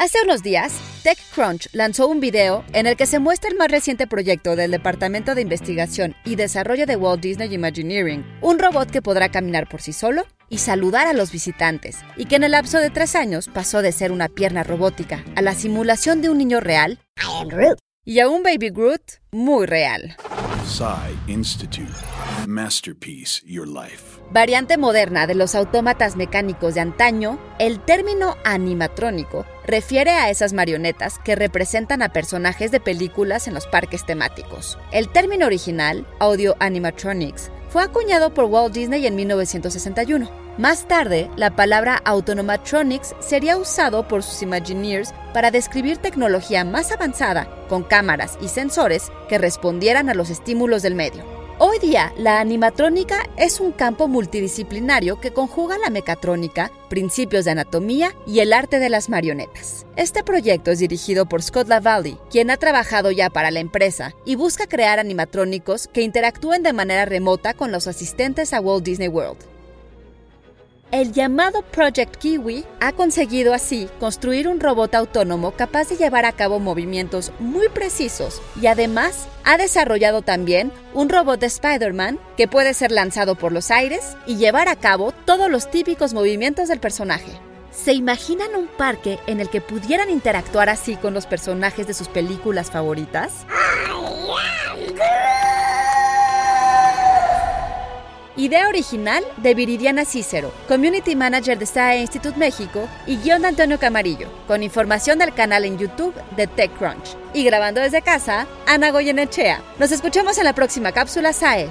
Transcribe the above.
Hace unos días, TechCrunch lanzó un video en el que se muestra el más reciente proyecto del Departamento de Investigación y Desarrollo de Walt Disney Imagineering, un robot que podrá caminar por sí solo y saludar a los visitantes, y que en el lapso de tres años pasó de ser una pierna robótica a la simulación de un niño real y a un Baby Groot muy real. Institute. Masterpiece Your Life. Variante moderna de los autómatas mecánicos de antaño, el término animatrónico refiere a esas marionetas que representan a personajes de películas en los parques temáticos. El término original, audio animatronics, fue acuñado por Walt Disney en 1961. Más tarde, la palabra autonomatronics sería usado por sus Imagineers para describir tecnología más avanzada, con cámaras y sensores que respondieran a los estímulos del medio. Hoy día, la animatrónica es un campo multidisciplinario que conjuga la mecatrónica, principios de anatomía y el arte de las marionetas. Este proyecto es dirigido por Scott Lavalli, quien ha trabajado ya para la empresa y busca crear animatrónicos que interactúen de manera remota con los asistentes a Walt Disney World. El llamado Project Kiwi ha conseguido así construir un robot autónomo capaz de llevar a cabo movimientos muy precisos y además ha desarrollado también un robot de Spider-Man que puede ser lanzado por los aires y llevar a cabo todos los típicos movimientos del personaje. ¿Se imaginan un parque en el que pudieran interactuar así con los personajes de sus películas favoritas? Idea original de Viridiana Cícero, Community Manager de SAE Institute México y guion de Antonio Camarillo, con información del canal en YouTube de TechCrunch. Y grabando desde casa, Ana Goyenechea. Nos escuchamos en la próxima cápsula SAE.